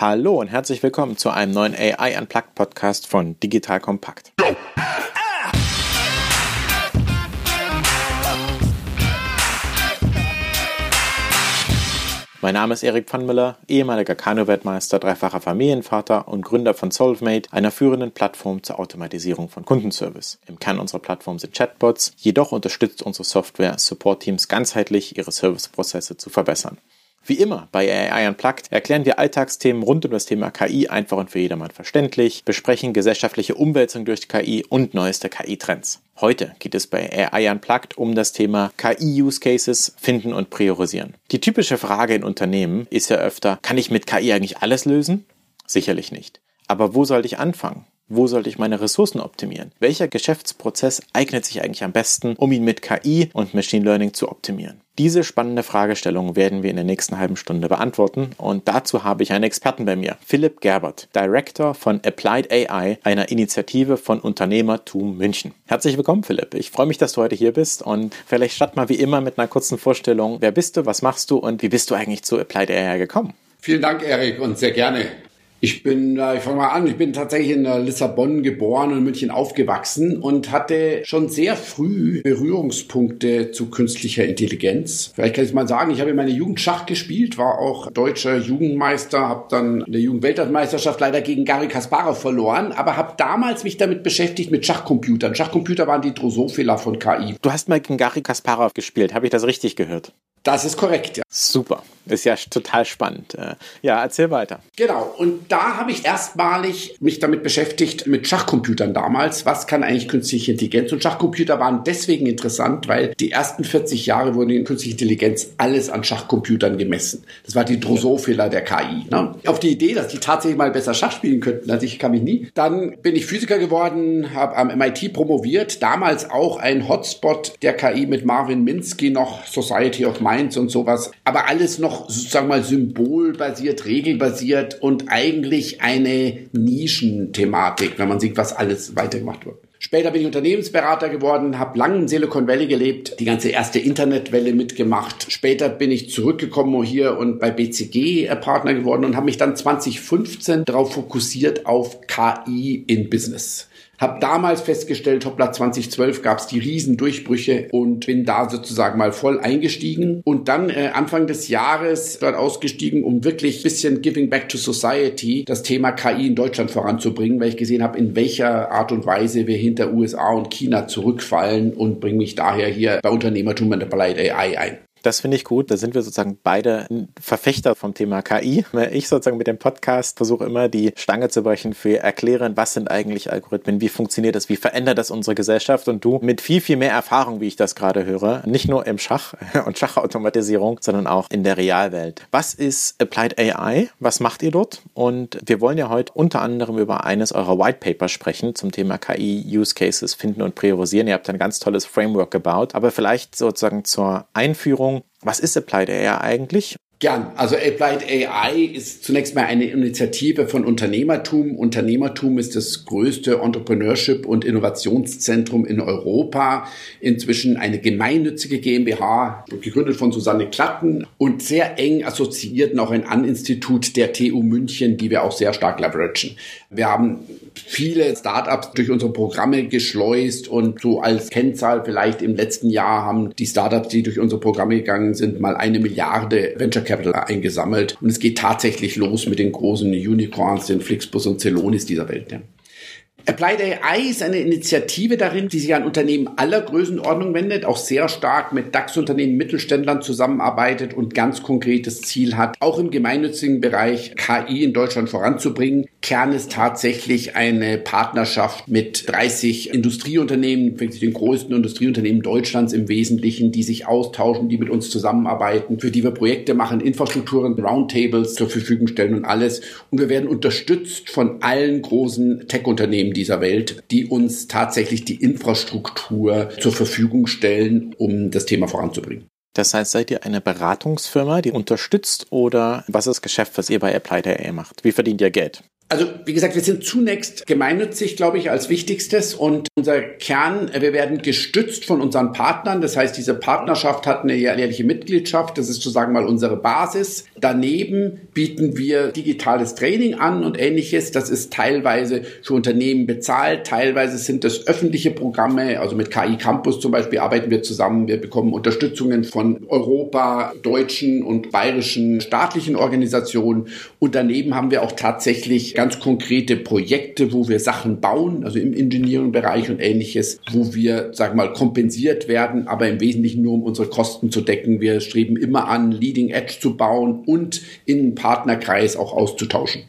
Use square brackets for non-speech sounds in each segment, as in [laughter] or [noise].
Hallo und herzlich willkommen zu einem neuen AI Unplugged Podcast von Digital Kompakt. Mein Name ist Erik Pfannmüller, ehemaliger Kanu-Weltmeister, dreifacher Familienvater und Gründer von Solvemate, einer führenden Plattform zur Automatisierung von Kundenservice. Im Kern unserer Plattform sind Chatbots, jedoch unterstützt unsere Software Support-Teams ganzheitlich, ihre Serviceprozesse zu verbessern. Wie immer bei AI Unplugged erklären wir Alltagsthemen rund um das Thema KI einfach und für jedermann verständlich, besprechen gesellschaftliche Umwälzung durch KI und neueste KI-Trends. Heute geht es bei AI Unplugged um das Thema KI-Use-Cases finden und priorisieren. Die typische Frage in Unternehmen ist ja öfter, kann ich mit KI eigentlich alles lösen? Sicherlich nicht. Aber wo sollte ich anfangen? Wo sollte ich meine Ressourcen optimieren? Welcher Geschäftsprozess eignet sich eigentlich am besten, um ihn mit KI und Machine Learning zu optimieren? Diese spannende Fragestellung werden wir in der nächsten halben Stunde beantworten und dazu habe ich einen Experten bei mir, Philipp Gerbert, Director von Applied AI, einer Initiative von Unternehmertum München. Herzlich willkommen, Philipp. Ich freue mich, dass du heute hier bist und vielleicht statt mal wie immer mit einer kurzen Vorstellung, wer bist du, was machst du und wie bist du eigentlich zu Applied AI gekommen? Vielen Dank, Erik, und sehr gerne. Ich bin, ich fange mal an, ich bin tatsächlich in Lissabon geboren und München aufgewachsen und hatte schon sehr früh Berührungspunkte zu künstlicher Intelligenz. Vielleicht kann ich mal sagen, ich habe in meiner Jugend Schach gespielt, war auch deutscher Jugendmeister, habe dann in der Jugendweltmeisterschaft leider gegen Gary Kasparov verloren, aber habe damals mich damit beschäftigt mit Schachcomputern. Schachcomputer waren die Drosophila von KI. Du hast mal gegen Gary Kasparov gespielt, habe ich das richtig gehört? Das ist korrekt, ja. Super. Ist ja total spannend. Äh, ja, erzähl weiter. Genau. Und da habe ich erstmalig mich damit beschäftigt mit Schachcomputern damals. Was kann eigentlich künstliche Intelligenz? Und Schachcomputer waren deswegen interessant, weil die ersten 40 Jahre wurden in künstlicher Intelligenz alles an Schachcomputern gemessen. Das war die Drosophila der KI. Ne? Auf die Idee, dass die tatsächlich mal besser Schach spielen könnten, also ich kann mich nie. Dann bin ich Physiker geworden, habe am MIT promoviert. Damals auch ein Hotspot der KI mit Marvin Minsky noch Society of Mind Mainz und sowas. Aber alles noch, sozusagen mal, symbolbasiert, regelbasiert und eigentlich eine Nischenthematik, wenn man sieht, was alles weitergemacht wird. Später bin ich Unternehmensberater geworden, habe lange in Silicon Valley gelebt, die ganze erste Internetwelle mitgemacht. Später bin ich zurückgekommen hier und bei BCG Partner geworden und habe mich dann 2015 darauf fokussiert auf KI in Business. Hab damals festgestellt, hoppla 2012 gab es die Riesendurchbrüche und bin da sozusagen mal voll eingestiegen und dann äh, Anfang des Jahres dort ausgestiegen, um wirklich bisschen Giving Back to Society das Thema KI in Deutschland voranzubringen, weil ich gesehen habe, in welcher Art und Weise wir hinter USA und China zurückfallen und bringe mich daher hier bei Unternehmertum und Applied AI ein. Das finde ich gut. Da sind wir sozusagen beide Verfechter vom Thema KI. Ich sozusagen mit dem Podcast versuche immer die Stange zu brechen für erklären, was sind eigentlich Algorithmen, wie funktioniert das, wie verändert das unsere Gesellschaft und du mit viel, viel mehr Erfahrung, wie ich das gerade höre, nicht nur im Schach [laughs] und Schachautomatisierung, sondern auch in der Realwelt. Was ist Applied AI? Was macht ihr dort? Und wir wollen ja heute unter anderem über eines eurer White Paper sprechen zum Thema KI Use Cases finden und priorisieren. Ihr habt ein ganz tolles Framework gebaut, aber vielleicht sozusagen zur Einführung was ist Applied AI eigentlich? Gern. Also Applied AI ist zunächst mal eine Initiative von Unternehmertum. Unternehmertum ist das größte Entrepreneurship- und Innovationszentrum in Europa. Inzwischen eine gemeinnützige GmbH, gegründet von Susanne Klatten und sehr eng assoziiert noch ein An-Institut der TU München, die wir auch sehr stark leveragen. Wir haben viele Startups durch unsere Programme geschleust und so als Kennzahl vielleicht im letzten Jahr haben die Startups, die durch unsere Programme gegangen sind, mal eine Milliarde Venture Capital eingesammelt. Und es geht tatsächlich los mit den großen Unicorns, den Flixbus und Celonis dieser Welt. Ja. Applied AI ist eine Initiative darin, die sich an Unternehmen aller Größenordnung wendet, auch sehr stark mit DAX-Unternehmen, Mittelständlern zusammenarbeitet und ganz konkretes Ziel hat, auch im gemeinnützigen Bereich KI in Deutschland voranzubringen. Kern ist tatsächlich eine Partnerschaft mit 30 Industrieunternehmen, den größten Industrieunternehmen Deutschlands im Wesentlichen, die sich austauschen, die mit uns zusammenarbeiten, für die wir Projekte machen, Infrastrukturen, Roundtables zur Verfügung stellen und alles. Und wir werden unterstützt von allen großen Tech-Unternehmen dieser Welt, die uns tatsächlich die Infrastruktur zur Verfügung stellen, um das Thema voranzubringen. Das heißt, seid ihr eine Beratungsfirma, die unterstützt oder was ist das Geschäft, was ihr bei Applied AI macht? Wie verdient ihr Geld? Also wie gesagt, wir sind zunächst gemeinnützig, glaube ich, als wichtigstes und unser Kern, wir werden gestützt von unseren Partnern. Das heißt, diese Partnerschaft hat eine jährliche Mitgliedschaft. Das ist sozusagen mal unsere Basis. Daneben bieten wir digitales Training an und ähnliches. Das ist teilweise für Unternehmen bezahlt, teilweise sind das öffentliche Programme. Also mit KI Campus zum Beispiel arbeiten wir zusammen. Wir bekommen Unterstützungen von Europa, deutschen und bayerischen staatlichen Organisationen. Und daneben haben wir auch tatsächlich ganz konkrete Projekte, wo wir Sachen bauen, also im Engineering-Bereich und ähnliches, wo wir, sagen wir mal, kompensiert werden, aber im Wesentlichen nur um unsere Kosten zu decken. Wir streben immer an, Leading Edge zu bauen und in Partnerkreis auch auszutauschen.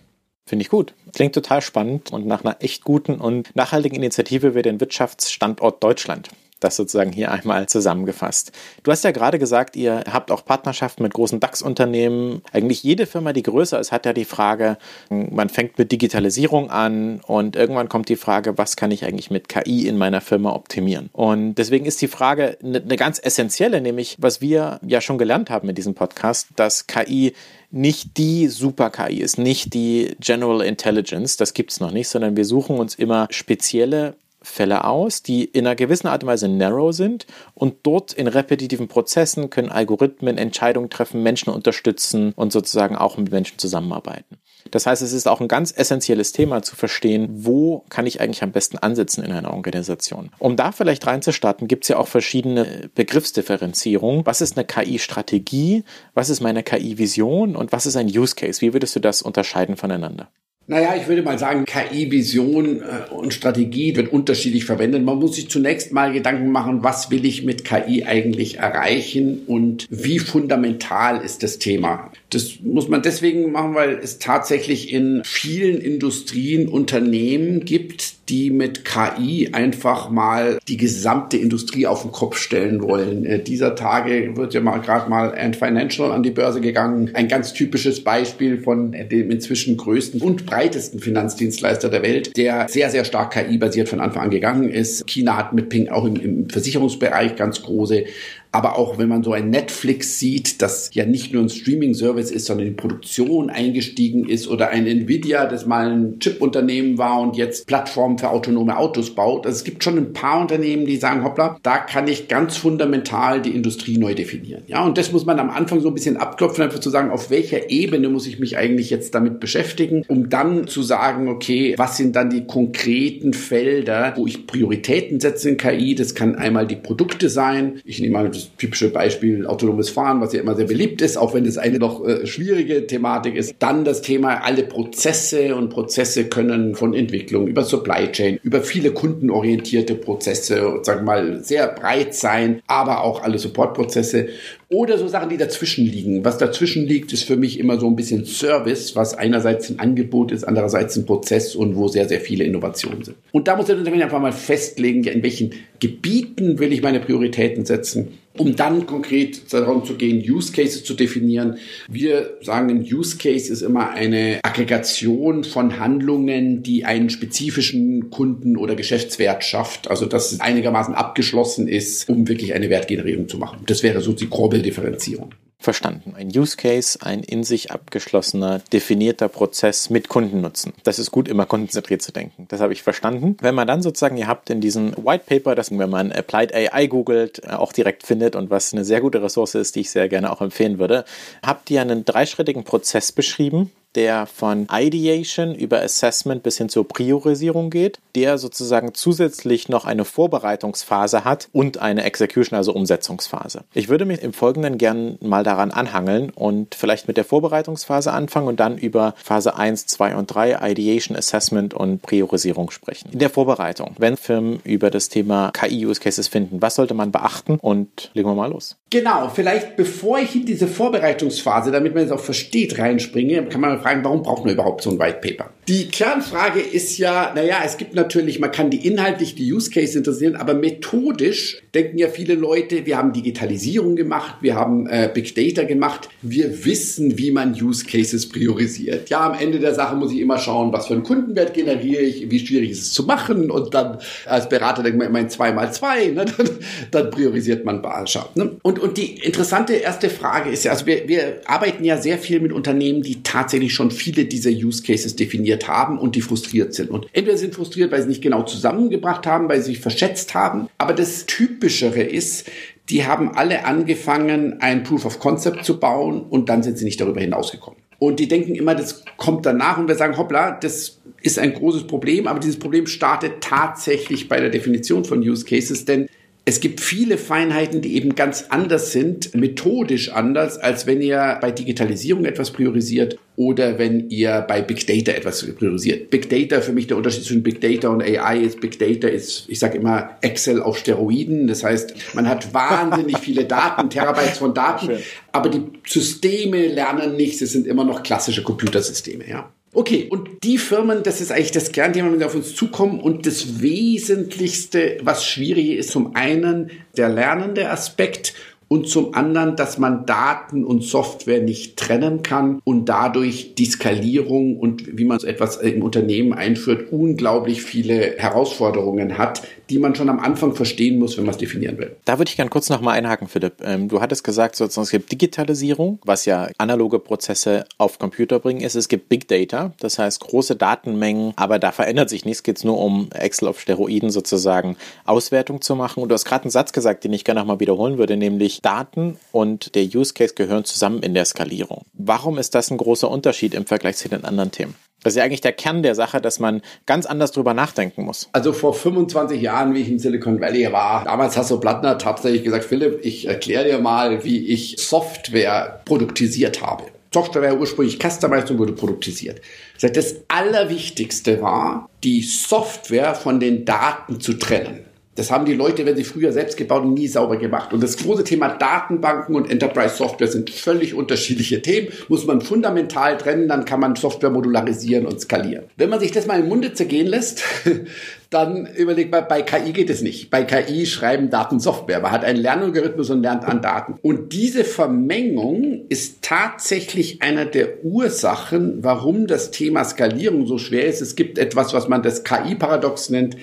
Finde ich gut. Klingt total spannend und nach einer echt guten und nachhaltigen Initiative für den Wirtschaftsstandort Deutschland. Das sozusagen hier einmal zusammengefasst. Du hast ja gerade gesagt, ihr habt auch Partnerschaften mit großen DAX-Unternehmen. Eigentlich jede Firma, die größer ist, hat ja die Frage, man fängt mit Digitalisierung an und irgendwann kommt die Frage, was kann ich eigentlich mit KI in meiner Firma optimieren? Und deswegen ist die Frage eine ganz essentielle, nämlich was wir ja schon gelernt haben in diesem Podcast, dass KI nicht die Super-KI ist, nicht die General Intelligence, das gibt es noch nicht, sondern wir suchen uns immer spezielle Fälle aus, die in einer gewissen Art und Weise narrow sind und dort in repetitiven Prozessen können Algorithmen Entscheidungen treffen, Menschen unterstützen und sozusagen auch mit Menschen zusammenarbeiten. Das heißt, es ist auch ein ganz essentielles Thema zu verstehen, wo kann ich eigentlich am besten ansetzen in einer Organisation. Um da vielleicht reinzustarten, gibt es ja auch verschiedene Begriffsdifferenzierungen. Was ist eine KI-Strategie? Was ist meine KI-Vision? Und was ist ein Use Case? Wie würdest du das unterscheiden voneinander? Naja, ich würde mal sagen, KI-Vision äh, und Strategie wird unterschiedlich verwendet. Man muss sich zunächst mal Gedanken machen, was will ich mit KI eigentlich erreichen und wie fundamental ist das Thema. Das muss man deswegen machen, weil es tatsächlich in vielen Industrien Unternehmen gibt, die mit KI einfach mal die gesamte Industrie auf den Kopf stellen wollen. Äh, dieser Tage wird ja mal gerade mal Ant Financial an die Börse gegangen. Ein ganz typisches Beispiel von dem inzwischen größten und breitesten Finanzdienstleister der Welt, der sehr, sehr stark KI-basiert von Anfang an gegangen ist. China hat mit Ping auch im, im Versicherungsbereich ganz große aber auch wenn man so ein Netflix sieht, das ja nicht nur ein Streaming-Service ist, sondern in Produktion eingestiegen ist oder ein Nvidia, das mal ein Chip-Unternehmen war und jetzt Plattformen für autonome Autos baut. Also es gibt schon ein paar Unternehmen, die sagen, hoppla, da kann ich ganz fundamental die Industrie neu definieren. Ja, und das muss man am Anfang so ein bisschen abklopfen, einfach zu sagen, auf welcher Ebene muss ich mich eigentlich jetzt damit beschäftigen, um dann zu sagen, okay, was sind dann die konkreten Felder, wo ich Prioritäten setze in KI? Das kann einmal die Produkte sein. Ich nehme mal das das typische Beispiel autonomes Fahren, was ja immer sehr beliebt ist, auch wenn es eine noch äh, schwierige Thematik ist. Dann das Thema alle Prozesse und Prozesse können von Entwicklung über Supply Chain, über viele kundenorientierte Prozesse, sagen wir mal, sehr breit sein, aber auch alle Supportprozesse oder so Sachen, die dazwischen liegen. Was dazwischen liegt, ist für mich immer so ein bisschen Service, was einerseits ein Angebot ist, andererseits ein Prozess und wo sehr, sehr viele Innovationen sind. Und da muss der Unternehmen einfach mal festlegen, in welchen Gebieten will ich meine Prioritäten setzen, um dann konkret darum zu gehen, Use Cases zu definieren. Wir sagen, ein Use Case ist immer eine Aggregation von Handlungen, die einen spezifischen Kunden- oder Geschäftswert schafft. Also, dass es einigermaßen abgeschlossen ist, um wirklich eine Wertgenerierung zu machen. Das wäre so die grobe Differenzierung. Verstanden. Ein Use Case, ein in sich abgeschlossener, definierter Prozess mit Kundennutzen. Das ist gut, immer kundenzentriert zu denken. Das habe ich verstanden. Wenn man dann sozusagen, ihr habt in diesem White Paper, das wenn man Applied AI googelt, äh, auch direkt findet und was eine sehr gute Ressource ist, die ich sehr gerne auch empfehlen würde, habt ihr einen dreischrittigen Prozess beschrieben, der von Ideation über Assessment bis hin zur Priorisierung geht, der sozusagen zusätzlich noch eine Vorbereitungsphase hat und eine Execution, also Umsetzungsphase. Ich würde mich im Folgenden gern mal daran anhangeln und vielleicht mit der Vorbereitungsphase anfangen und dann über Phase 1, 2 und 3 Ideation, Assessment und Priorisierung sprechen. In der Vorbereitung, wenn Firmen über das Thema KI-Use-Cases finden, was sollte man beachten und legen wir mal los. Genau, vielleicht bevor ich in diese Vorbereitungsphase, damit man es auch versteht, reinspringe, kann man fragen, warum braucht man überhaupt so ein White Paper? Die Kernfrage ist ja, naja, es gibt natürlich, man kann die inhaltlich, die Use Case interessieren, aber methodisch denken ja viele Leute, wir haben Digitalisierung gemacht, wir haben äh, Big Data gemacht, wir wissen, wie man Use Cases priorisiert. Ja, am Ende der Sache muss ich immer schauen, was für einen Kundenwert generiere ich, wie schwierig ist es zu machen und dann als Berater denkt man immer in zwei mal zwei, ne? [laughs] dann, dann priorisiert man Barschaft. Ne? Und, und die interessante erste Frage ist ja, also wir, wir arbeiten ja sehr viel mit Unternehmen, die tatsächlich schon viele dieser Use Cases definiert vorbereitet haben und die frustriert sind. Und entweder sind frustriert, weil sie nicht genau zusammengebracht haben, weil sie sich verschätzt haben. Aber das Typischere ist, die haben alle angefangen, ein Proof of Concept zu bauen und dann sind sie nicht darüber hinausgekommen. Und die denken immer, das kommt danach und wir sagen, hoppla, das ist ein großes Problem, aber dieses Problem startet tatsächlich bei der Definition von Use Cases, denn es gibt viele Feinheiten, die eben ganz anders sind, methodisch anders, als wenn ihr bei Digitalisierung etwas priorisiert oder wenn ihr bei Big Data etwas priorisiert. Big Data, für mich der Unterschied zwischen Big Data und AI ist, Big Data ist, ich sage immer, Excel auf Steroiden. Das heißt, man hat wahnsinnig viele Daten, Terabytes von Daten, aber die Systeme lernen nichts. Es sind immer noch klassische Computersysteme, ja. Okay, und die Firmen, das ist eigentlich das Kernthema, sie auf uns zukommen. Und das Wesentlichste, was schwierig ist, zum einen der lernende Aspekt und zum anderen, dass man Daten und Software nicht trennen kann und dadurch die Skalierung und wie man so etwas im Unternehmen einführt, unglaublich viele Herausforderungen hat, die man schon am Anfang verstehen muss, wenn man es definieren will. Da würde ich gerne kurz nochmal einhaken, Philipp. Ähm, du hattest gesagt, es gibt Digitalisierung, was ja analoge Prozesse auf Computer bringen ist. Es gibt Big Data, das heißt große Datenmengen, aber da verändert sich nichts. Geht es nur um Excel auf Steroiden sozusagen Auswertung zu machen. Und du hast gerade einen Satz gesagt, den ich gerne nochmal wiederholen würde, nämlich Daten und der Use Case gehören zusammen in der Skalierung. Warum ist das ein großer Unterschied im Vergleich zu den anderen Themen? Das ist ja eigentlich der Kern der Sache, dass man ganz anders drüber nachdenken muss. Also vor 25 Jahren, wie ich im Silicon Valley war, damals hast du Plattner tatsächlich gesagt, Philipp, ich erkläre dir mal, wie ich Software produktisiert habe. Software war ursprünglich customized und wurde produktisiert. Das Allerwichtigste war, die Software von den Daten zu trennen. Das haben die Leute, wenn sie früher selbst gebaut haben, nie sauber gemacht. Und das große Thema Datenbanken und Enterprise Software sind völlig unterschiedliche Themen. Muss man fundamental trennen, dann kann man Software modularisieren und skalieren. Wenn man sich das mal im Munde zergehen lässt, [laughs] dann überlegt man, bei KI geht es nicht. Bei KI schreiben Daten Software. Man hat einen Lernalgorithmus und lernt an Daten. Und diese Vermengung ist tatsächlich einer der Ursachen, warum das Thema Skalierung so schwer ist. Es gibt etwas, was man das KI-Paradox nennt.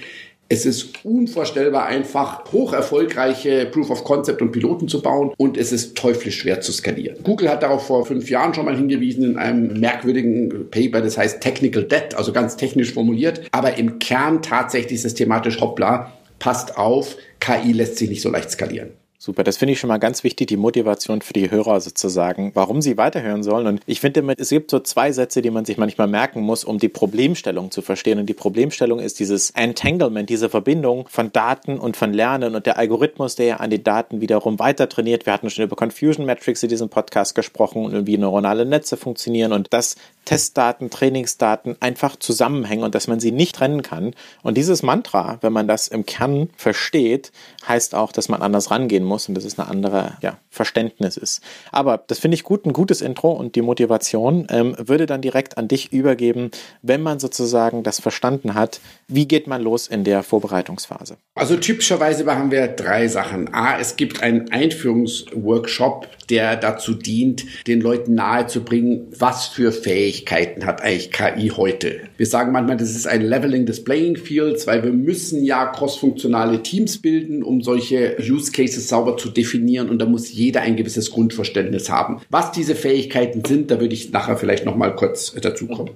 Es ist unvorstellbar einfach, hoch erfolgreiche Proof of Concept und Piloten zu bauen und es ist teuflisch schwer zu skalieren. Google hat darauf vor fünf Jahren schon mal hingewiesen in einem merkwürdigen Paper, das heißt Technical Debt, also ganz technisch formuliert, aber im Kern tatsächlich systematisch hoppla, passt auf, KI lässt sich nicht so leicht skalieren. Super, das finde ich schon mal ganz wichtig, die Motivation für die Hörer sozusagen, warum sie weiterhören sollen. Und ich finde, es gibt so zwei Sätze, die man sich manchmal merken muss, um die Problemstellung zu verstehen. Und die Problemstellung ist dieses Entanglement, diese Verbindung von Daten und von Lernen und der Algorithmus, der ja an die Daten wiederum weiter trainiert. Wir hatten schon über Confusion Metrics in diesem Podcast gesprochen und wie neuronale Netze funktionieren und dass Testdaten, Trainingsdaten einfach zusammenhängen und dass man sie nicht trennen kann. Und dieses Mantra, wenn man das im Kern versteht, heißt auch, dass man anders rangehen muss und dass es eine andere ja, Verständnis ist. Aber das finde ich gut, ein gutes Intro und die Motivation ähm, würde dann direkt an dich übergeben, wenn man sozusagen das verstanden hat. Wie geht man los in der Vorbereitungsphase? Also typischerweise machen wir drei Sachen. A, es gibt einen Einführungsworkshop, der dazu dient, den Leuten nahezubringen, was für Fähigkeiten hat eigentlich KI heute. Wir sagen manchmal, das ist ein Leveling des Playing Fields, weil wir müssen ja crossfunktionale Teams bilden, um solche Use Cases sauber zu definieren und da muss jeder ein gewisses Grundverständnis haben. Was diese Fähigkeiten sind, da würde ich nachher vielleicht noch mal kurz dazu kommen.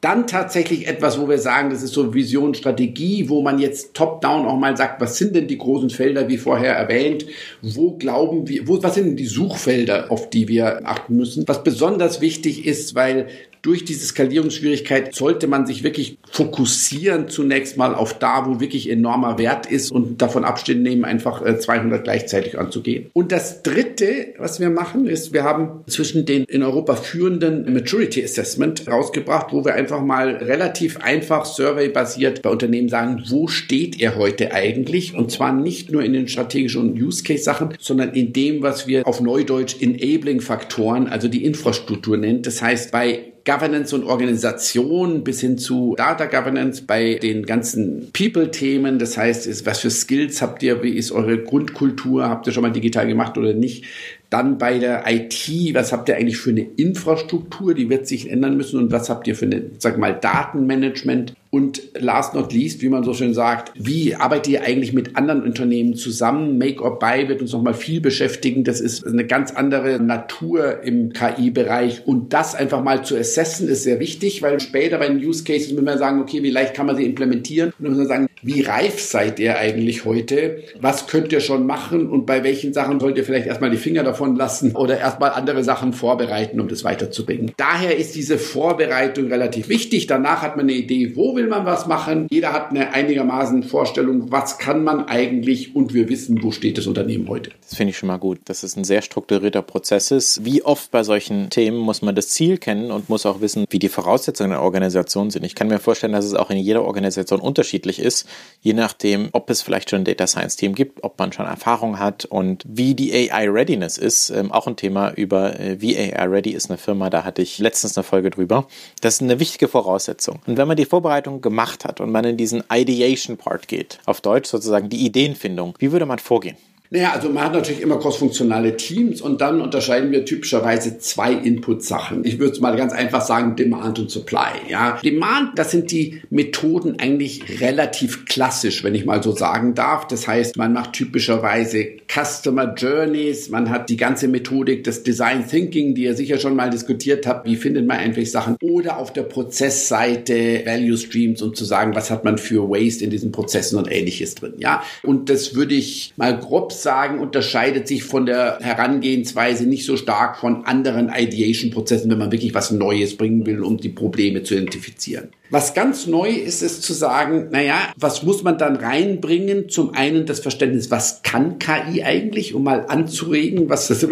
Dann tatsächlich etwas, wo wir sagen, das ist so Vision, Strategie, wo man jetzt top-down auch mal sagt, was sind denn die großen Felder, wie vorher erwähnt? Wo glauben wir, wo, was sind denn die Suchfelder, auf die wir achten müssen? Was besonders wichtig ist, weil durch diese Skalierungsschwierigkeit sollte man sich wirklich fokussieren zunächst mal auf da, wo wirklich enormer Wert ist und davon Abstand nehmen, einfach 200 äh, gleichzeitig anzugehen. Und das Dritte, was wir machen, ist, wir haben zwischen den in Europa führenden Maturity Assessment rausgebracht, wo wir einfach mal relativ einfach survey-basiert bei Unternehmen sagen, wo steht ihr heute eigentlich? Und zwar nicht nur in den strategischen Use-Case-Sachen, sondern in dem, was wir auf Neudeutsch Enabling-Faktoren, also die Infrastruktur nennt. Das heißt, bei Governance und Organisation bis hin zu Data Governance bei den ganzen People-Themen. Das heißt, was für Skills habt ihr? Wie ist eure Grundkultur? Habt ihr schon mal digital gemacht oder nicht? Dann bei der IT, was habt ihr eigentlich für eine Infrastruktur? Die wird sich ändern müssen. Und was habt ihr für eine, sag mal, Datenmanagement? Und last not least, wie man so schön sagt, wie arbeitet ihr eigentlich mit anderen Unternehmen zusammen? Make or Buy wird uns nochmal viel beschäftigen. Das ist eine ganz andere Natur im KI-Bereich. Und das einfach mal zu assessen ist sehr wichtig, weil später bei den Use Cases müssen wir sagen, okay, wie leicht kann man sie implementieren? Und dann müssen wir sagen, wie reif seid ihr eigentlich heute? Was könnt ihr schon machen? Und bei welchen Sachen sollt ihr vielleicht erstmal die Finger davon lassen oder erstmal andere Sachen vorbereiten, um das weiterzubringen? Daher ist diese Vorbereitung relativ wichtig. Danach hat man eine Idee, wo will man was machen? Jeder hat eine einigermaßen Vorstellung, was kann man eigentlich und wir wissen, wo steht das Unternehmen heute. Das finde ich schon mal gut, dass es ein sehr strukturierter Prozess ist. Wie oft bei solchen Themen muss man das Ziel kennen und muss auch wissen, wie die Voraussetzungen der Organisation sind. Ich kann mir vorstellen, dass es auch in jeder Organisation unterschiedlich ist, je nachdem, ob es vielleicht schon ein Data Science Team gibt, ob man schon Erfahrung hat und wie die AI Readiness ist. Ähm, auch ein Thema über äh, wie AI Ready ist eine Firma, da hatte ich letztens eine Folge drüber. Das ist eine wichtige Voraussetzung. Und wenn man die Vorbereitung gemacht hat und man in diesen Ideation Part geht, auf Deutsch sozusagen die Ideenfindung, wie würde man vorgehen? Naja, also man hat natürlich immer crossfunktionale Teams und dann unterscheiden wir typischerweise zwei Input-Sachen. Ich würde es mal ganz einfach sagen, Demand und Supply. Ja, Demand, das sind die Methoden eigentlich relativ klassisch, wenn ich mal so sagen darf. Das heißt, man macht typischerweise Customer Journeys, man hat die ganze Methodik des Design Thinking, die ihr sicher schon mal diskutiert habt. Wie findet man eigentlich Sachen? Oder auf der Prozessseite Value Streams, um zu sagen, was hat man für Waste in diesen Prozessen und ähnliches drin. Ja, und das würde ich mal grob sagen, unterscheidet sich von der Herangehensweise nicht so stark von anderen Ideation-Prozessen, wenn man wirklich was Neues bringen will, um die Probleme zu identifizieren. Was ganz neu ist, ist zu sagen, naja, was muss man dann reinbringen? Zum einen das Verständnis, was kann KI eigentlich, um mal anzuregen, was das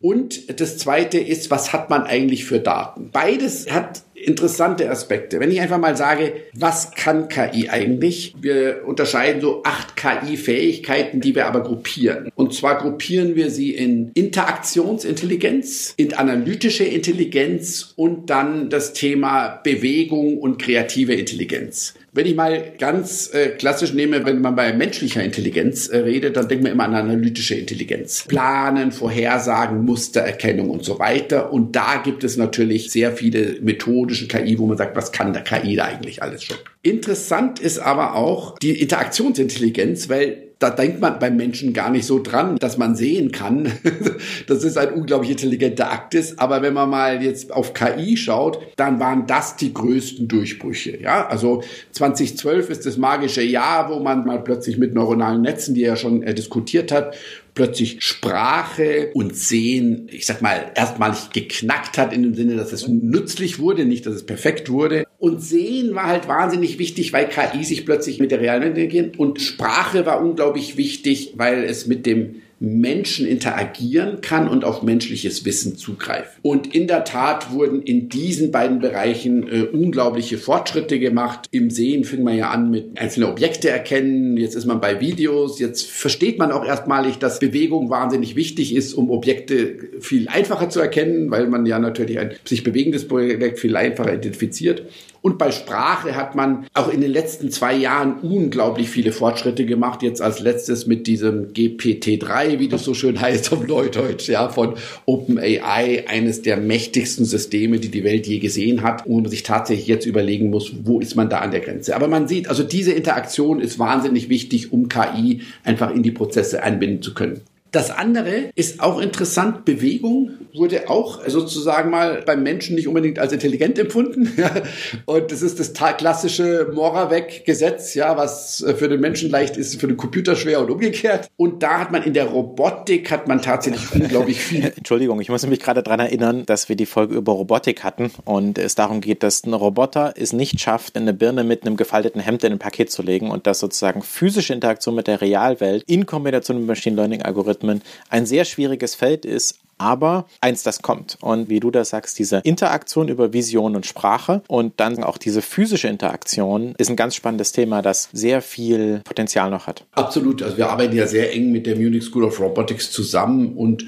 und das zweite ist, was hat man eigentlich für Daten? Beides hat interessante Aspekte. Wenn ich einfach mal sage, was kann KI eigentlich? Wir unterscheiden so acht KI-Fähigkeiten, die wir aber gruppieren. Und zwar gruppieren wir sie in Interaktionsintelligenz, in analytische Intelligenz und dann das Thema Bewegung und kreative Intelligenz. Wenn ich mal ganz äh, klassisch nehme, wenn man bei menschlicher Intelligenz äh, redet, dann denkt man immer an analytische Intelligenz. Planen, Vorhersagen, Mustererkennung und so weiter. Und da gibt es natürlich sehr viele methodische KI, wo man sagt, was kann der KI da eigentlich alles schon? Interessant ist aber auch die Interaktionsintelligenz, weil da denkt man beim Menschen gar nicht so dran, dass man sehen kann. [laughs] das ist ein unglaublich intelligenter Akt ist. Aber wenn man mal jetzt auf KI schaut, dann waren das die größten Durchbrüche. Ja, also 2012 ist das magische Jahr, wo man mal plötzlich mit neuronalen Netzen, die er schon äh, diskutiert hat, plötzlich Sprache und Sehen, ich sag mal, erstmalig geknackt hat in dem Sinne, dass es nützlich wurde, nicht, dass es perfekt wurde. Und Sehen war halt wahnsinnig wichtig, weil KI sich plötzlich mit der realen Welt und Sprache war unglaublich wichtig, weil es mit dem Menschen interagieren kann und auf menschliches Wissen zugreifen. Und in der Tat wurden in diesen beiden Bereichen äh, unglaubliche Fortschritte gemacht. Im Sehen fing man ja an mit einzelne Objekte erkennen, jetzt ist man bei Videos, jetzt versteht man auch erstmalig, dass Bewegung wahnsinnig wichtig ist, um Objekte viel einfacher zu erkennen, weil man ja natürlich ein sich bewegendes Projekt viel einfacher identifiziert. Und bei Sprache hat man auch in den letzten zwei Jahren unglaublich viele Fortschritte gemacht. Jetzt als letztes mit diesem GPT-3, wie das so schön heißt auf Neudeutsch, ja, von OpenAI, eines der mächtigsten Systeme, die die Welt je gesehen hat, wo man sich tatsächlich jetzt überlegen muss, wo ist man da an der Grenze. Aber man sieht, also diese Interaktion ist wahnsinnig wichtig, um KI einfach in die Prozesse einbinden zu können. Das andere ist auch interessant. Bewegung wurde auch sozusagen mal beim Menschen nicht unbedingt als intelligent empfunden. [laughs] Und das ist das klassische Moravec-Gesetz, ja, was für den Menschen leicht ist, für den Computer schwer und umgekehrt. Und da hat man in der Robotik hat man tatsächlich unglaublich viel. [laughs] Entschuldigung, ich muss mich gerade daran erinnern, dass wir die Folge über Robotik hatten und es darum geht, dass ein Roboter es nicht schafft, eine Birne mit einem gefalteten Hemd in ein Paket zu legen und dass sozusagen physische Interaktion mit der Realwelt in Kombination mit Machine Learning Algorithmen Algorithmen ein sehr schwieriges Feld ist, aber eins, das kommt. Und wie du das sagst, diese Interaktion über Vision und Sprache und dann auch diese physische Interaktion ist ein ganz spannendes Thema, das sehr viel Potenzial noch hat. Absolut. Also wir arbeiten ja sehr eng mit der Munich School of Robotics zusammen und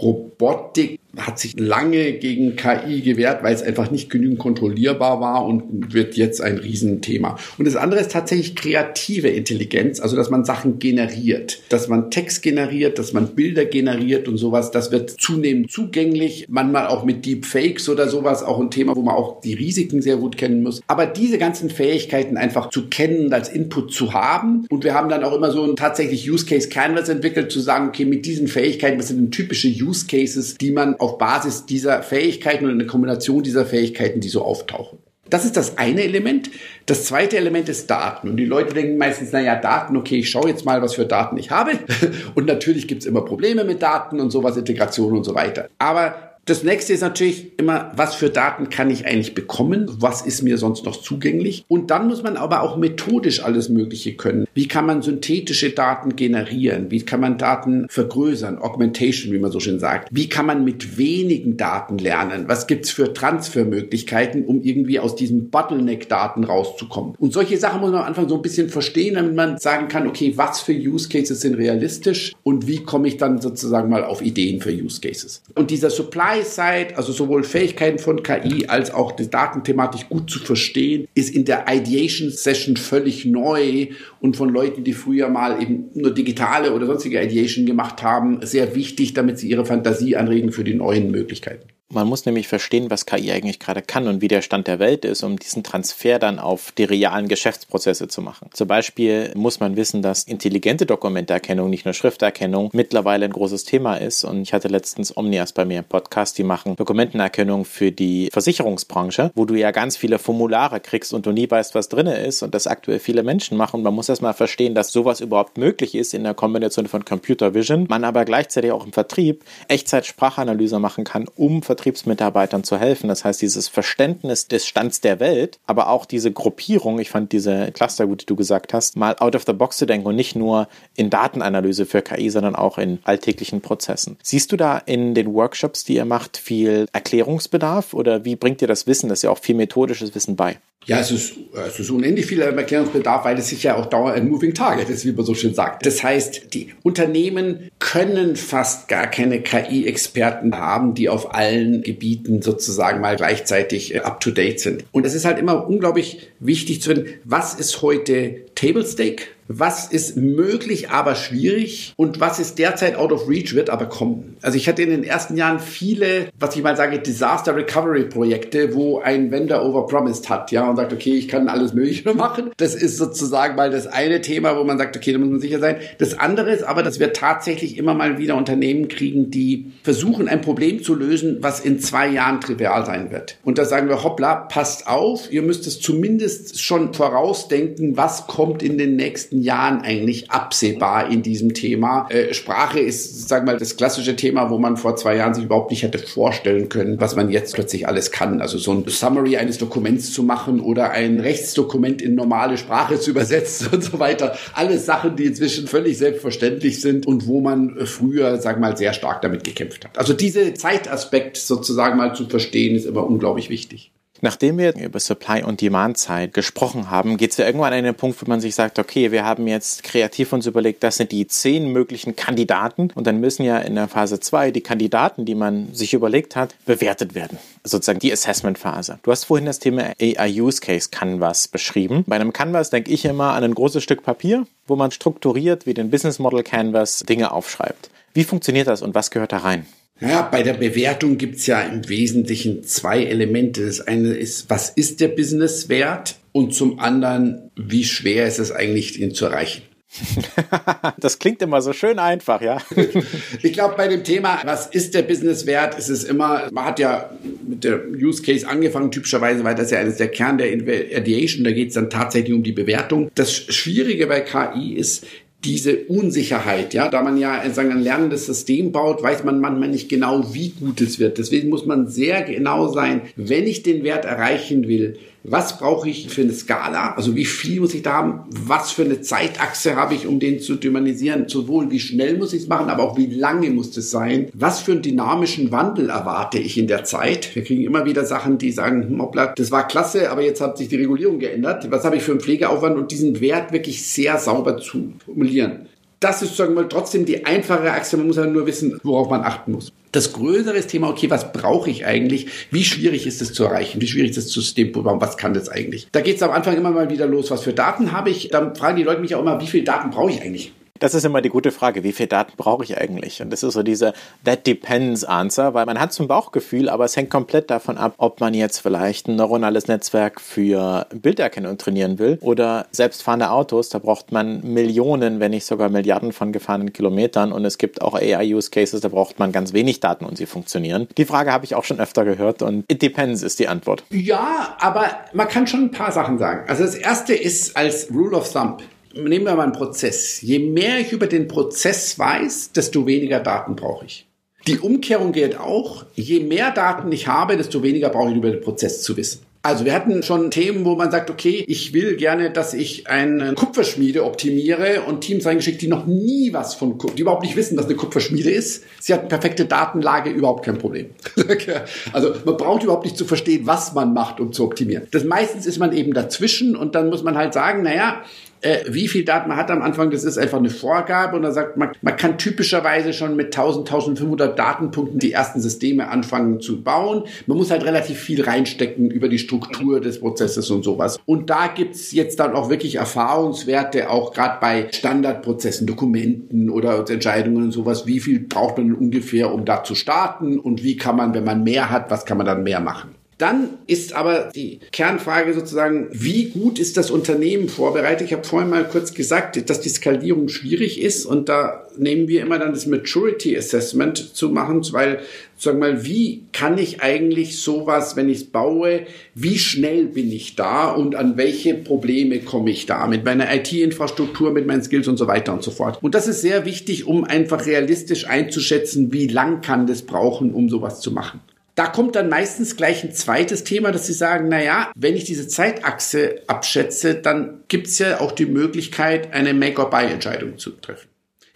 Robotik hat sich lange gegen KI gewehrt, weil es einfach nicht genügend kontrollierbar war und wird jetzt ein Riesenthema. Und das andere ist tatsächlich kreative Intelligenz, also dass man Sachen generiert, dass man Text generiert, dass man Bilder generiert und sowas. Das wird zunehmend zugänglich, manchmal auch mit Deepfakes oder sowas, auch ein Thema, wo man auch die Risiken sehr gut kennen muss. Aber diese ganzen Fähigkeiten einfach zu kennen, als Input zu haben. Und wir haben dann auch immer so ein tatsächlich Use Case Canvas entwickelt, zu sagen, okay, mit diesen Fähigkeiten, was sind denn typische Use Cases, die man auf Basis dieser Fähigkeiten und eine Kombination dieser Fähigkeiten, die so auftauchen. Das ist das eine Element. Das zweite Element ist Daten. Und die Leute denken meistens, naja, Daten, okay, ich schaue jetzt mal, was für Daten ich habe. [laughs] Und natürlich gibt es immer Probleme mit Daten und sowas, Integration und so weiter. Aber das nächste ist natürlich immer, was für Daten kann ich eigentlich bekommen? Was ist mir sonst noch zugänglich? Und dann muss man aber auch methodisch alles Mögliche können. Wie kann man synthetische Daten generieren? Wie kann man Daten vergrößern? Augmentation, wie man so schön sagt. Wie kann man mit wenigen Daten lernen? Was gibt's für Transfermöglichkeiten, um irgendwie aus diesen Bottleneck-Daten rauszukommen? Und solche Sachen muss man am Anfang so ein bisschen verstehen, damit man sagen kann, okay, was für Use Cases sind realistisch und wie komme ich dann sozusagen mal auf Ideen für Use Cases? Und dieser Supply Weisheit, also sowohl Fähigkeiten von KI als auch die Datenthematik gut zu verstehen, ist in der Ideation Session völlig neu und von Leuten, die früher mal eben nur digitale oder sonstige Ideation gemacht haben, sehr wichtig, damit sie ihre Fantasie anregen für die neuen Möglichkeiten. Man muss nämlich verstehen, was KI eigentlich gerade kann und wie der Stand der Welt ist, um diesen Transfer dann auf die realen Geschäftsprozesse zu machen. Zum Beispiel muss man wissen, dass intelligente Dokumenterkennung, nicht nur Schrifterkennung, mittlerweile ein großes Thema ist. Und ich hatte letztens Omnias bei mir im Podcast, die machen Dokumentenerkennung für die Versicherungsbranche, wo du ja ganz viele Formulare kriegst und du nie weißt, was drin ist und das aktuell viele Menschen machen. Und man muss erstmal verstehen, dass sowas überhaupt möglich ist in der Kombination von Computer Vision, man aber gleichzeitig auch im Vertrieb Echtzeit-Sprachanalyse machen kann, um Vertrieb Vertriebsmitarbeitern zu helfen. Das heißt, dieses Verständnis des Stands der Welt, aber auch diese Gruppierung, ich fand diese Cluster gut, die du gesagt hast, mal out of the box zu denken und nicht nur in Datenanalyse für KI, sondern auch in alltäglichen Prozessen. Siehst du da in den Workshops, die ihr macht, viel Erklärungsbedarf oder wie bringt dir das Wissen, das ist ja auch viel methodisches Wissen bei? Ja, es ist, es ist unendlich viel Erklärungsbedarf, weil es sich ja auch dauernd ein Moving Target ist, wie man so schön sagt. Das heißt, die Unternehmen können fast gar keine KI-Experten haben, die auf allen Gebieten sozusagen mal gleichzeitig äh, up-to-date sind. Und es ist halt immer unglaublich wichtig zu wissen, was ist heute Table Stake? Was ist möglich, aber schwierig und was ist derzeit out of reach, wird aber kommen. Also ich hatte in den ersten Jahren viele, was ich mal sage, Disaster Recovery Projekte, wo ein Vendor overpromised hat, ja, und sagt, okay, ich kann alles Mögliche [laughs] machen. Das ist sozusagen mal das eine Thema, wo man sagt, okay, da muss man sicher sein. Das andere ist aber, dass wir tatsächlich immer mal wieder Unternehmen kriegen, die versuchen, ein Problem zu lösen, was in zwei Jahren trivial sein wird. Und da sagen wir, hoppla, passt auf, ihr müsst es zumindest schon vorausdenken, was kommt in den nächsten Jahren eigentlich absehbar in diesem Thema. Äh, Sprache ist, sag mal, das klassische Thema, wo man vor zwei Jahren sich überhaupt nicht hätte vorstellen können, was man jetzt plötzlich alles kann. Also so ein Summary eines Dokuments zu machen oder ein Rechtsdokument in normale Sprache zu übersetzen [laughs] und so weiter. Alles Sachen, die inzwischen völlig selbstverständlich sind und wo man früher, sag mal, sehr stark damit gekämpft hat. Also diese Zeitaspekt sozusagen mal zu verstehen, ist immer unglaublich wichtig. Nachdem wir über Supply- und Demand-Zeit gesprochen haben, geht es ja irgendwann an den Punkt, wo man sich sagt, okay, wir haben jetzt kreativ uns überlegt, das sind die zehn möglichen Kandidaten und dann müssen ja in der Phase 2 die Kandidaten, die man sich überlegt hat, bewertet werden. Sozusagen die Assessment-Phase. Du hast vorhin das Thema AI Use Case Canvas beschrieben. Bei einem Canvas denke ich immer an ein großes Stück Papier, wo man strukturiert wie den Business Model Canvas Dinge aufschreibt. Wie funktioniert das und was gehört da rein? Ja, bei der Bewertung gibt's ja im Wesentlichen zwei Elemente. Das eine ist, was ist der Businesswert? Und zum anderen, wie schwer ist es eigentlich, ihn zu erreichen? [laughs] das klingt immer so schön einfach, ja. [laughs] ich glaube, bei dem Thema, was ist der Businesswert, ist es immer, man hat ja mit der Use Case angefangen, typischerweise, weil das ja eines der Kern der Ideation, da geht es dann tatsächlich um die Bewertung. Das Schwierige bei KI ist, diese Unsicherheit, ja, da man ja sagen, ein lernendes System baut, weiß man manchmal nicht genau, wie gut es wird. Deswegen muss man sehr genau sein, wenn ich den Wert erreichen will, was brauche ich für eine Skala? Also wie viel muss ich da haben? Was für eine Zeitachse habe ich, um den zu dynaminisieren? Sowohl wie schnell muss ich es machen, aber auch wie lange muss das sein? Was für einen dynamischen Wandel erwarte ich in der Zeit? Wir kriegen immer wieder Sachen, die sagen, hm, hoppla, das war klasse, aber jetzt hat sich die Regulierung geändert. Was habe ich für einen Pflegeaufwand? Und diesen Wert wirklich sehr sauber zu formulieren. Das ist sagen wir, trotzdem die einfache Achse. Man muss halt nur wissen, worauf man achten muss. Das größere Thema, okay, was brauche ich eigentlich? Wie schwierig ist es zu erreichen? Wie schwierig ist zu System bauen? Was kann das eigentlich? Da geht es am Anfang immer mal wieder los. Was für Daten habe ich? Dann fragen die Leute mich auch immer, wie viele Daten brauche ich eigentlich? Das ist immer die gute Frage. Wie viel Daten brauche ich eigentlich? Und das ist so diese That depends Answer, weil man hat ein Bauchgefühl, aber es hängt komplett davon ab, ob man jetzt vielleicht ein neuronales Netzwerk für Bilderkennung trainieren will oder selbstfahrende Autos. Da braucht man Millionen, wenn nicht sogar Milliarden von gefahrenen Kilometern. Und es gibt auch AI-Use-Cases, da braucht man ganz wenig Daten und sie funktionieren. Die Frage habe ich auch schon öfter gehört und it depends ist die Antwort. Ja, aber man kann schon ein paar Sachen sagen. Also das erste ist als Rule of Thumb nehmen wir mal einen Prozess. Je mehr ich über den Prozess weiß, desto weniger Daten brauche ich. Die Umkehrung gilt auch. Je mehr Daten ich habe, desto weniger brauche ich über den Prozess zu wissen. Also wir hatten schon Themen, wo man sagt, okay, ich will gerne, dass ich eine Kupferschmiede optimiere und Teams reingeschickt, die noch nie was von, die überhaupt nicht wissen, was eine Kupferschmiede ist. Sie hat perfekte Datenlage, überhaupt kein Problem. [laughs] also man braucht überhaupt nicht zu verstehen, was man macht, um zu optimieren. Das meistens ist man eben dazwischen und dann muss man halt sagen, naja, äh, wie viel Daten man hat am Anfang, das ist einfach eine Vorgabe und da sagt man, man kann typischerweise schon mit 1000, 1500 Datenpunkten die ersten Systeme anfangen zu bauen. Man muss halt relativ viel reinstecken über die Struktur des Prozesses und sowas. Und da gibt's jetzt dann auch wirklich Erfahrungswerte, auch gerade bei Standardprozessen, Dokumenten oder Entscheidungen und sowas. Wie viel braucht man ungefähr, um da zu starten und wie kann man, wenn man mehr hat, was kann man dann mehr machen? Dann ist aber die Kernfrage sozusagen, wie gut ist das Unternehmen vorbereitet? Ich habe vorhin mal kurz gesagt, dass die Skalierung schwierig ist und da nehmen wir immer dann das Maturity Assessment zu machen, weil sagen wir mal, wie kann ich eigentlich sowas, wenn ich es baue, wie schnell bin ich da und an welche Probleme komme ich da mit meiner IT-Infrastruktur, mit meinen Skills und so weiter und so fort. Und das ist sehr wichtig, um einfach realistisch einzuschätzen, wie lang kann das brauchen, um sowas zu machen. Da kommt dann meistens gleich ein zweites Thema, dass sie sagen, na ja, wenn ich diese Zeitachse abschätze, dann gibt's ja auch die Möglichkeit, eine Make-or-Buy-Entscheidung zu treffen.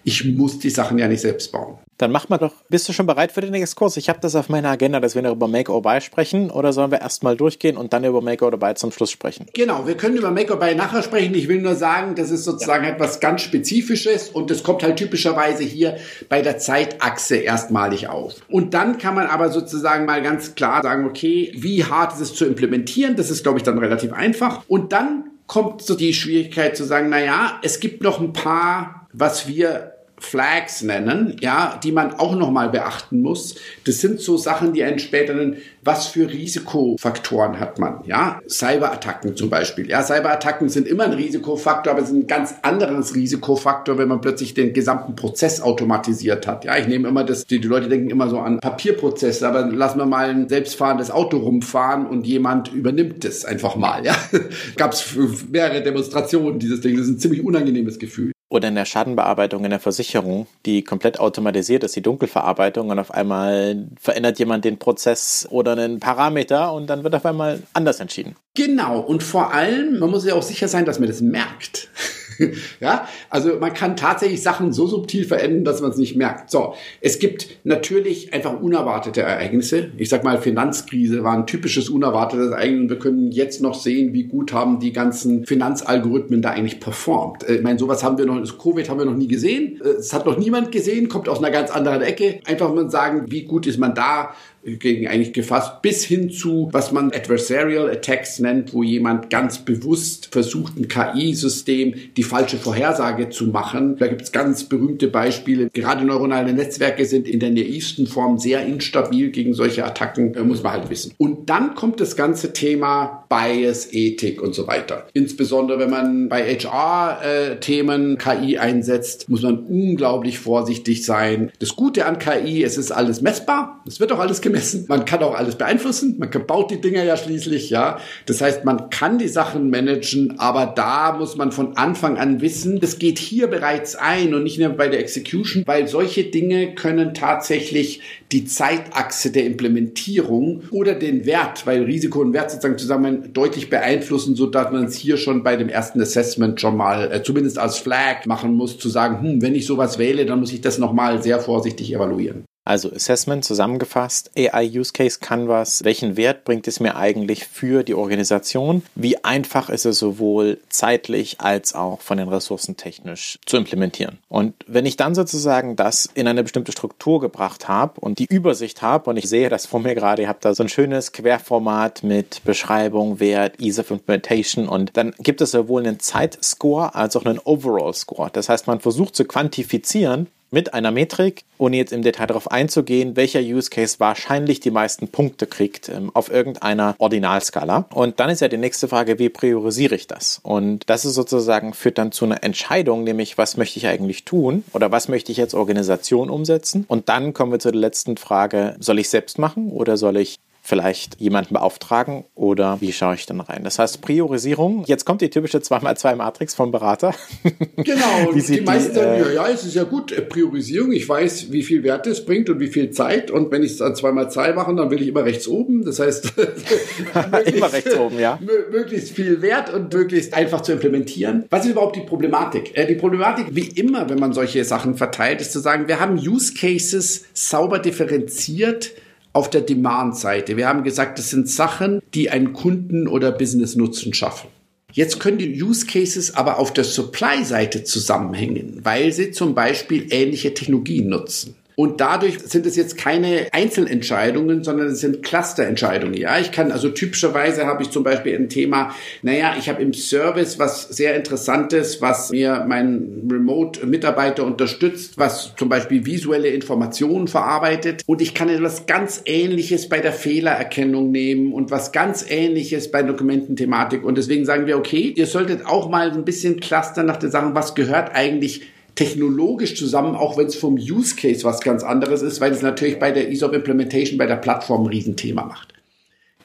Ich muss die Sachen ja nicht selbst bauen. Dann mach mal doch. Bist du schon bereit für den Exkurs? Ich habe das auf meiner Agenda, dass wir noch über Make or Buy sprechen. Oder sollen wir erstmal durchgehen und dann über Make or Buy zum Schluss sprechen? Genau, wir können über Make or Buy nachher sprechen. Ich will nur sagen, das ist sozusagen ja. etwas ganz Spezifisches und das kommt halt typischerweise hier bei der Zeitachse erstmalig auf. Und dann kann man aber sozusagen mal ganz klar sagen, okay, wie hart ist es zu implementieren? Das ist, glaube ich, dann relativ einfach. Und dann kommt so die Schwierigkeit zu sagen, na ja, es gibt noch ein paar, was wir Flags nennen, ja, die man auch nochmal beachten muss. Das sind so Sachen, die einen später nennen, was für Risikofaktoren hat man, ja. Cyberattacken zum Beispiel. Ja, Cyberattacken sind immer ein Risikofaktor, aber sind ein ganz anderes Risikofaktor, wenn man plötzlich den gesamten Prozess automatisiert hat. Ja, ich nehme immer das, die, die Leute denken immer so an Papierprozesse, aber lassen wir mal ein selbstfahrendes Auto rumfahren und jemand übernimmt es einfach mal, ja. [laughs] Gab es mehrere Demonstrationen dieses Ding. Das ist ein ziemlich unangenehmes Gefühl. Oder in der Schadenbearbeitung in der Versicherung, die komplett automatisiert ist, die Dunkelverarbeitung und auf einmal verändert jemand den Prozess oder einen Parameter und dann wird auf einmal anders entschieden. Genau, und vor allem, man muss ja auch sicher sein, dass man das merkt. [laughs] ja, also man kann tatsächlich Sachen so subtil verändern, dass man es nicht merkt. So, es gibt natürlich einfach unerwartete Ereignisse. Ich sag mal, Finanzkrise war ein typisches unerwartetes Ereignis. Wir können jetzt noch sehen, wie gut haben die ganzen Finanzalgorithmen da eigentlich performt. Äh, ich meine, sowas haben wir noch, das Covid haben wir noch nie gesehen. Äh, es hat noch niemand gesehen, kommt aus einer ganz anderen Ecke. Einfach mal sagen, wie gut ist man da gegen eigentlich gefasst, bis hin zu, was man Adversarial Attacks nennt, wo jemand ganz bewusst versucht, ein KI-System die falsche Vorhersage zu machen. Da gibt es ganz berühmte Beispiele. Gerade neuronale Netzwerke sind in der naivsten Form sehr instabil gegen solche Attacken, äh, muss man halt wissen. Und dann kommt das ganze Thema Bias, Ethik und so weiter. Insbesondere wenn man bei HR-Themen äh, KI einsetzt, muss man unglaublich vorsichtig sein. Das Gute an KI, es ist alles messbar, es wird auch alles gemessen messen. Man kann auch alles beeinflussen. Man baut die Dinger ja schließlich, ja. Das heißt, man kann die Sachen managen, aber da muss man von Anfang an wissen, das geht hier bereits ein und nicht nur bei der Execution, weil solche Dinge können tatsächlich die Zeitachse der Implementierung oder den Wert, weil Risiko und Wert sozusagen zusammen deutlich beeinflussen, so dass man es hier schon bei dem ersten Assessment schon mal äh, zumindest als Flag machen muss, zu sagen, hm, wenn ich sowas wähle, dann muss ich das nochmal sehr vorsichtig evaluieren. Also Assessment zusammengefasst, AI Use Case Canvas, welchen Wert bringt es mir eigentlich für die Organisation? Wie einfach ist es sowohl zeitlich als auch von den Ressourcen technisch zu implementieren? Und wenn ich dann sozusagen das in eine bestimmte Struktur gebracht habe und die Übersicht habe und ich sehe das vor mir gerade, ihr habt da so ein schönes Querformat mit Beschreibung, Wert, Ease of Implementation und dann gibt es sowohl einen Zeitscore als auch einen Overall Score. Das heißt, man versucht zu quantifizieren, mit einer Metrik, ohne jetzt im Detail darauf einzugehen, welcher Use Case wahrscheinlich die meisten Punkte kriegt ähm, auf irgendeiner Ordinalskala. Und dann ist ja die nächste Frage, wie priorisiere ich das? Und das ist sozusagen führt dann zu einer Entscheidung, nämlich was möchte ich eigentlich tun oder was möchte ich als Organisation umsetzen? Und dann kommen wir zur letzten Frage, soll ich selbst machen oder soll ich vielleicht jemanden beauftragen oder wie schaue ich dann rein? Das heißt Priorisierung. Jetzt kommt die typische 2x2 Matrix vom Berater. [laughs] Genau, die, die meisten sagen, äh, ja, es ist ja gut, äh, Priorisierung. Ich weiß, wie viel Wert es bringt und wie viel Zeit. Und wenn ich es dann 2x2 mache, dann will ich immer rechts oben. Das heißt, [laughs] immer rechts oben, ja. möglichst viel Wert und möglichst einfach zu implementieren. Was ist überhaupt die Problematik? Äh, die Problematik, wie immer, wenn man solche Sachen verteilt, ist zu sagen, wir haben Use Cases sauber differenziert auf der Demand-Seite. Wir haben gesagt, das sind Sachen, die einen Kunden- oder Business-Nutzen schaffen. Jetzt können die Use Cases aber auf der Supply-Seite zusammenhängen, weil sie zum Beispiel ähnliche Technologien nutzen. Und dadurch sind es jetzt keine Einzelentscheidungen, sondern es sind Clusterentscheidungen. Ja, ich kann also typischerweise habe ich zum Beispiel ein Thema, naja, ich habe im Service was sehr Interessantes, was mir mein Remote-Mitarbeiter unterstützt, was zum Beispiel visuelle Informationen verarbeitet. Und ich kann etwas ganz Ähnliches bei der Fehlererkennung nehmen und was ganz Ähnliches bei Dokumententhematik. Und deswegen sagen wir, okay, ihr solltet auch mal ein bisschen clustern nach den Sachen, was gehört eigentlich technologisch zusammen, auch wenn es vom Use Case was ganz anderes ist, weil es natürlich bei der ESOP Implementation bei der Plattform ein Riesenthema macht.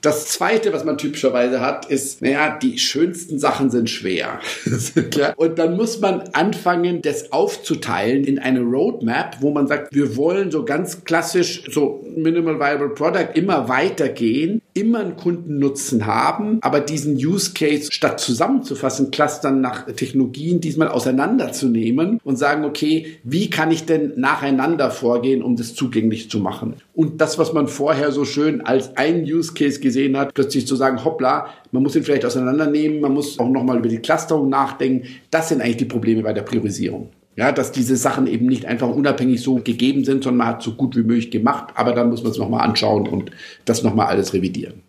Das zweite, was man typischerweise hat, ist, naja, die schönsten Sachen sind schwer. [laughs] und dann muss man anfangen, das aufzuteilen in eine Roadmap, wo man sagt, wir wollen so ganz klassisch, so Minimal Viable Product immer weitergehen, immer einen Kundennutzen haben, aber diesen Use Case statt zusammenzufassen, clustern nach Technologien diesmal auseinanderzunehmen und sagen, okay, wie kann ich denn nacheinander vorgehen, um das zugänglich zu machen? Und das, was man vorher so schön als ein Use Case gesehen hat, plötzlich zu sagen, hoppla, man muss ihn vielleicht auseinandernehmen, man muss auch nochmal über die Clusterung nachdenken. Das sind eigentlich die Probleme bei der Priorisierung. Ja, dass diese Sachen eben nicht einfach unabhängig so gegeben sind, sondern man hat so gut wie möglich gemacht, aber dann muss man es nochmal anschauen und das nochmal alles revidieren.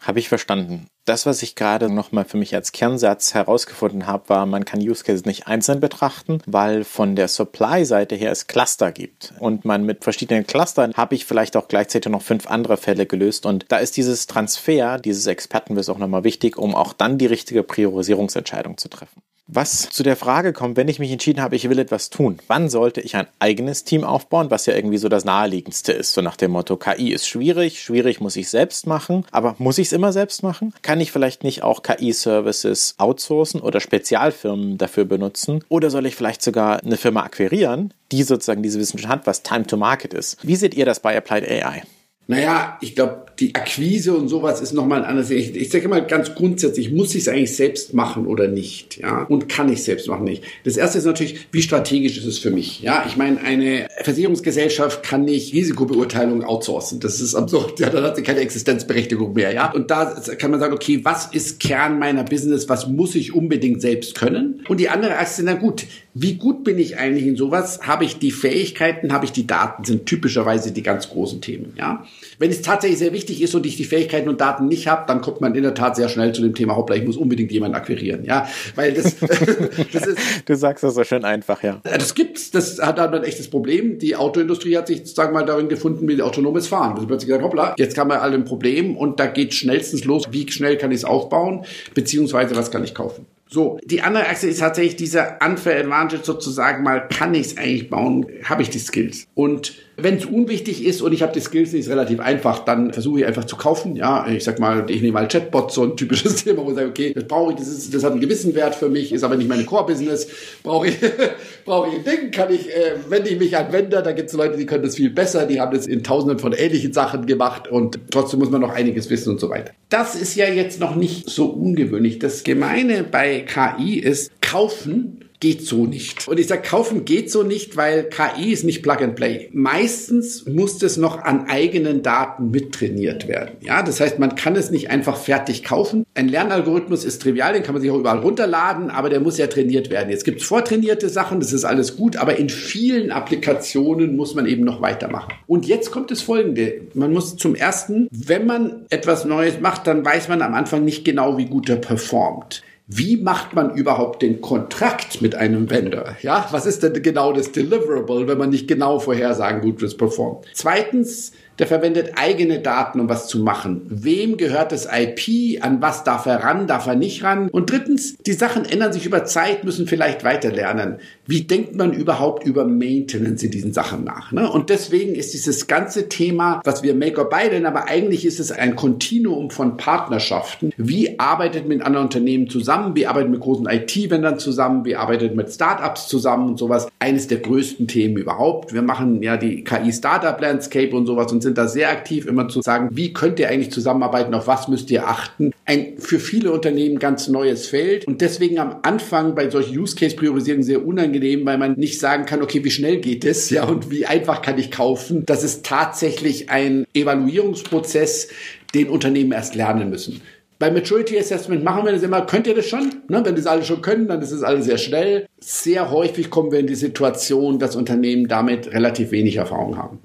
Habe ich verstanden. Das, was ich gerade nochmal für mich als Kernsatz herausgefunden habe, war, man kann Use Cases nicht einzeln betrachten, weil von der Supply-Seite her es Cluster gibt. Und man mit verschiedenen Clustern habe ich vielleicht auch gleichzeitig noch fünf andere Fälle gelöst. Und da ist dieses Transfer, dieses Expertenwissen auch nochmal wichtig, um auch dann die richtige Priorisierungsentscheidung zu treffen. Was zu der Frage kommt, wenn ich mich entschieden habe, ich will etwas tun, wann sollte ich ein eigenes Team aufbauen, was ja irgendwie so das naheliegendste ist, so nach dem Motto, KI ist schwierig, schwierig muss ich selbst machen, aber muss ich es immer selbst machen? Kann ich vielleicht nicht auch KI-Services outsourcen oder Spezialfirmen dafür benutzen? Oder soll ich vielleicht sogar eine Firma akquirieren, die sozusagen diese Wissenschaft hat, was Time to Market ist? Wie seht ihr das bei Applied AI? Naja, ich glaube, die Akquise und sowas ist nochmal ein anderes. Ich, ich sage mal ganz grundsätzlich, muss ich es eigentlich selbst machen oder nicht? Ja, und kann ich selbst machen nicht? Das erste ist natürlich, wie strategisch ist es für mich? Ja, ich meine, eine Versicherungsgesellschaft kann nicht Risikobeurteilung outsourcen. Das ist absurd. Ja, dann hat sie keine Existenzberechtigung mehr. Ja, und da kann man sagen, okay, was ist Kern meiner Business? Was muss ich unbedingt selbst können? Und die andere Achse, na gut, wie gut bin ich eigentlich in sowas? Habe ich die Fähigkeiten? Habe ich die Daten? Sind typischerweise die ganz großen Themen. Ja. Wenn es tatsächlich sehr wichtig ist und ich die Fähigkeiten und Daten nicht habe, dann kommt man in der Tat sehr schnell zu dem Thema, hoppla, ich muss unbedingt jemanden akquirieren. Ja, weil das, [laughs] das ist. [laughs] Du sagst das so schön einfach, ja. Das gibt's. Das hat dann ein echtes Problem. Die Autoindustrie hat sich, sagen wir mal, darin gefunden, mit autonomes Fahren. Das plötzlich gesagt, hoppla, jetzt haben wir alle ein Problem und da geht schnellstens los. Wie schnell kann ich es aufbauen? Beziehungsweise was kann ich kaufen? So, die andere Achse ist tatsächlich dieser Unfair Advantage sozusagen mal, kann ich es eigentlich bauen, habe ich die Skills? Und wenn es unwichtig ist und ich habe die Skills nicht, ist relativ einfach, dann versuche ich einfach zu kaufen. Ja, ich sag mal, ich nehme mal Chatbots, so ein typisches [laughs] Thema, wo ich sage, okay, das brauche ich, das, ist, das hat einen gewissen Wert für mich, ist aber nicht meine Core-Business. Brauche ich, [laughs] brauche ich ein Ding, kann ich, äh, wende ich mich an Vendor, da gibt es Leute, die können das viel besser, die haben das in tausenden von ähnlichen Sachen gemacht und trotzdem muss man noch einiges wissen und so weiter. Das ist ja jetzt noch nicht so ungewöhnlich. Das Gemeine bei KI ist, kaufen geht so nicht. Und ich sage, kaufen geht so nicht, weil KI ist nicht Plug and Play. Meistens muss das noch an eigenen Daten mittrainiert werden. Ja, das heißt, man kann es nicht einfach fertig kaufen. Ein Lernalgorithmus ist trivial, den kann man sich auch überall runterladen, aber der muss ja trainiert werden. Jetzt gibt es vortrainierte Sachen, das ist alles gut, aber in vielen Applikationen muss man eben noch weitermachen. Und jetzt kommt das Folgende. Man muss zum ersten, wenn man etwas Neues macht, dann weiß man am Anfang nicht genau, wie gut er performt. Wie macht man überhaupt den Kontrakt mit einem Vendor? Ja, was ist denn genau das Deliverable, wenn man nicht genau vorhersagen, gut wird performt? Zweitens, der verwendet eigene Daten, um was zu machen. Wem gehört das IP? An was darf er ran? Darf er nicht ran? Und drittens, die Sachen ändern sich über Zeit, müssen vielleicht weiter lernen. Wie denkt man überhaupt über Maintenance in diesen Sachen nach? Ne? Und deswegen ist dieses ganze Thema, was wir Make or Buy nennen, aber eigentlich ist es ein Kontinuum von Partnerschaften. Wie arbeitet mit anderen Unternehmen zusammen? Wie arbeitet mit großen IT-Vendern zusammen? Wie arbeitet mit Startups zusammen und sowas? Eines der größten Themen überhaupt. Wir machen ja die KI Startup Landscape und sowas und sind da sehr aktiv, immer zu sagen, wie könnt ihr eigentlich zusammenarbeiten, auf was müsst ihr achten. Ein für viele Unternehmen ganz neues Feld und deswegen am Anfang bei solchen Use-Case-Priorisierungen sehr unangenehm, weil man nicht sagen kann, okay, wie schnell geht es, ja, und wie einfach kann ich kaufen. Das ist tatsächlich ein Evaluierungsprozess, den Unternehmen erst lernen müssen. Bei Maturity Assessment machen wir das immer, könnt ihr das schon? Ne? Wenn das alle schon können, dann ist es alles sehr schnell. Sehr häufig kommen wir in die Situation, dass Unternehmen damit relativ wenig Erfahrung haben.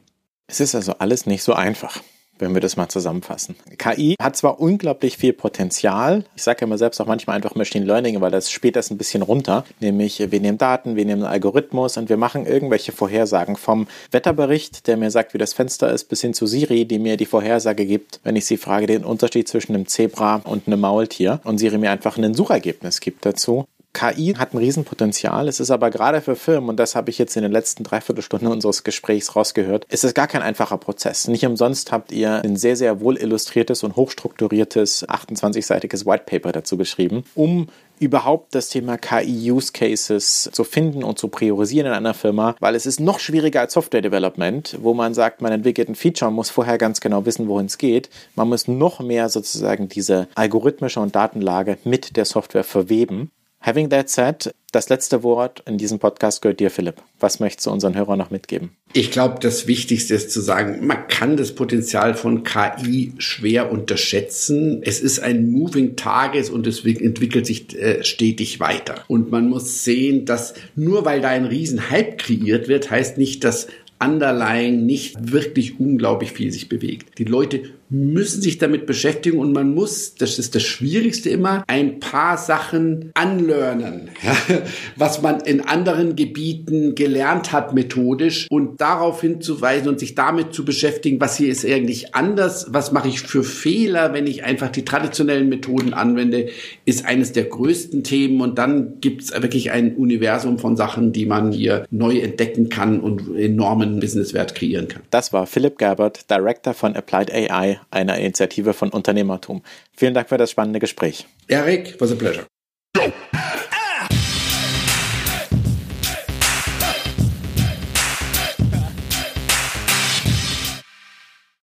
Es ist also alles nicht so einfach wenn wir das mal zusammenfassen. KI hat zwar unglaublich viel Potenzial, ich sage ja immer selbst auch manchmal einfach Machine Learning, weil das spielt das ein bisschen runter, nämlich wir nehmen Daten, wir nehmen einen Algorithmus und wir machen irgendwelche Vorhersagen vom Wetterbericht, der mir sagt, wie das Fenster ist, bis hin zu Siri, die mir die Vorhersage gibt, wenn ich sie frage, den Unterschied zwischen einem Zebra und einem Maultier und Siri mir einfach ein Suchergebnis gibt dazu. KI hat ein Riesenpotenzial. Es ist aber gerade für Firmen, und das habe ich jetzt in den letzten Dreiviertelstunden unseres Gesprächs rausgehört, ist es gar kein einfacher Prozess. Nicht umsonst habt ihr ein sehr, sehr wohl illustriertes und hochstrukturiertes 28-seitiges White Paper dazu geschrieben, um überhaupt das Thema KI-Use Cases zu finden und zu priorisieren in einer Firma, weil es ist noch schwieriger als Software Development, wo man sagt, man entwickelt ein Feature und muss vorher ganz genau wissen, wohin es geht. Man muss noch mehr sozusagen diese algorithmische und Datenlage mit der Software verweben. Having that said, das letzte Wort in diesem Podcast gehört dir, Philipp. Was möchtest du unseren Hörern noch mitgeben? Ich glaube, das Wichtigste ist zu sagen, man kann das Potenzial von KI schwer unterschätzen. Es ist ein Moving Target und es entwickelt sich äh, stetig weiter. Und man muss sehen, dass nur weil da ein Riesenhype kreiert wird, heißt nicht, dass underlying nicht wirklich unglaublich viel sich bewegt. Die Leute müssen sich damit beschäftigen und man muss, das ist das Schwierigste immer, ein paar Sachen anlernen, [laughs] ja, was man in anderen Gebieten gelernt hat methodisch und darauf hinzuweisen und sich damit zu beschäftigen, was hier ist eigentlich anders, was mache ich für Fehler, wenn ich einfach die traditionellen Methoden anwende, ist eines der größten Themen und dann gibt es wirklich ein Universum von Sachen, die man hier neu entdecken kann und enormen Businesswert kreieren kann. Das war Philipp Gerbert, Director von Applied AI einer Initiative von Unternehmertum. Vielen Dank für das spannende Gespräch. Erik, was a pleasure.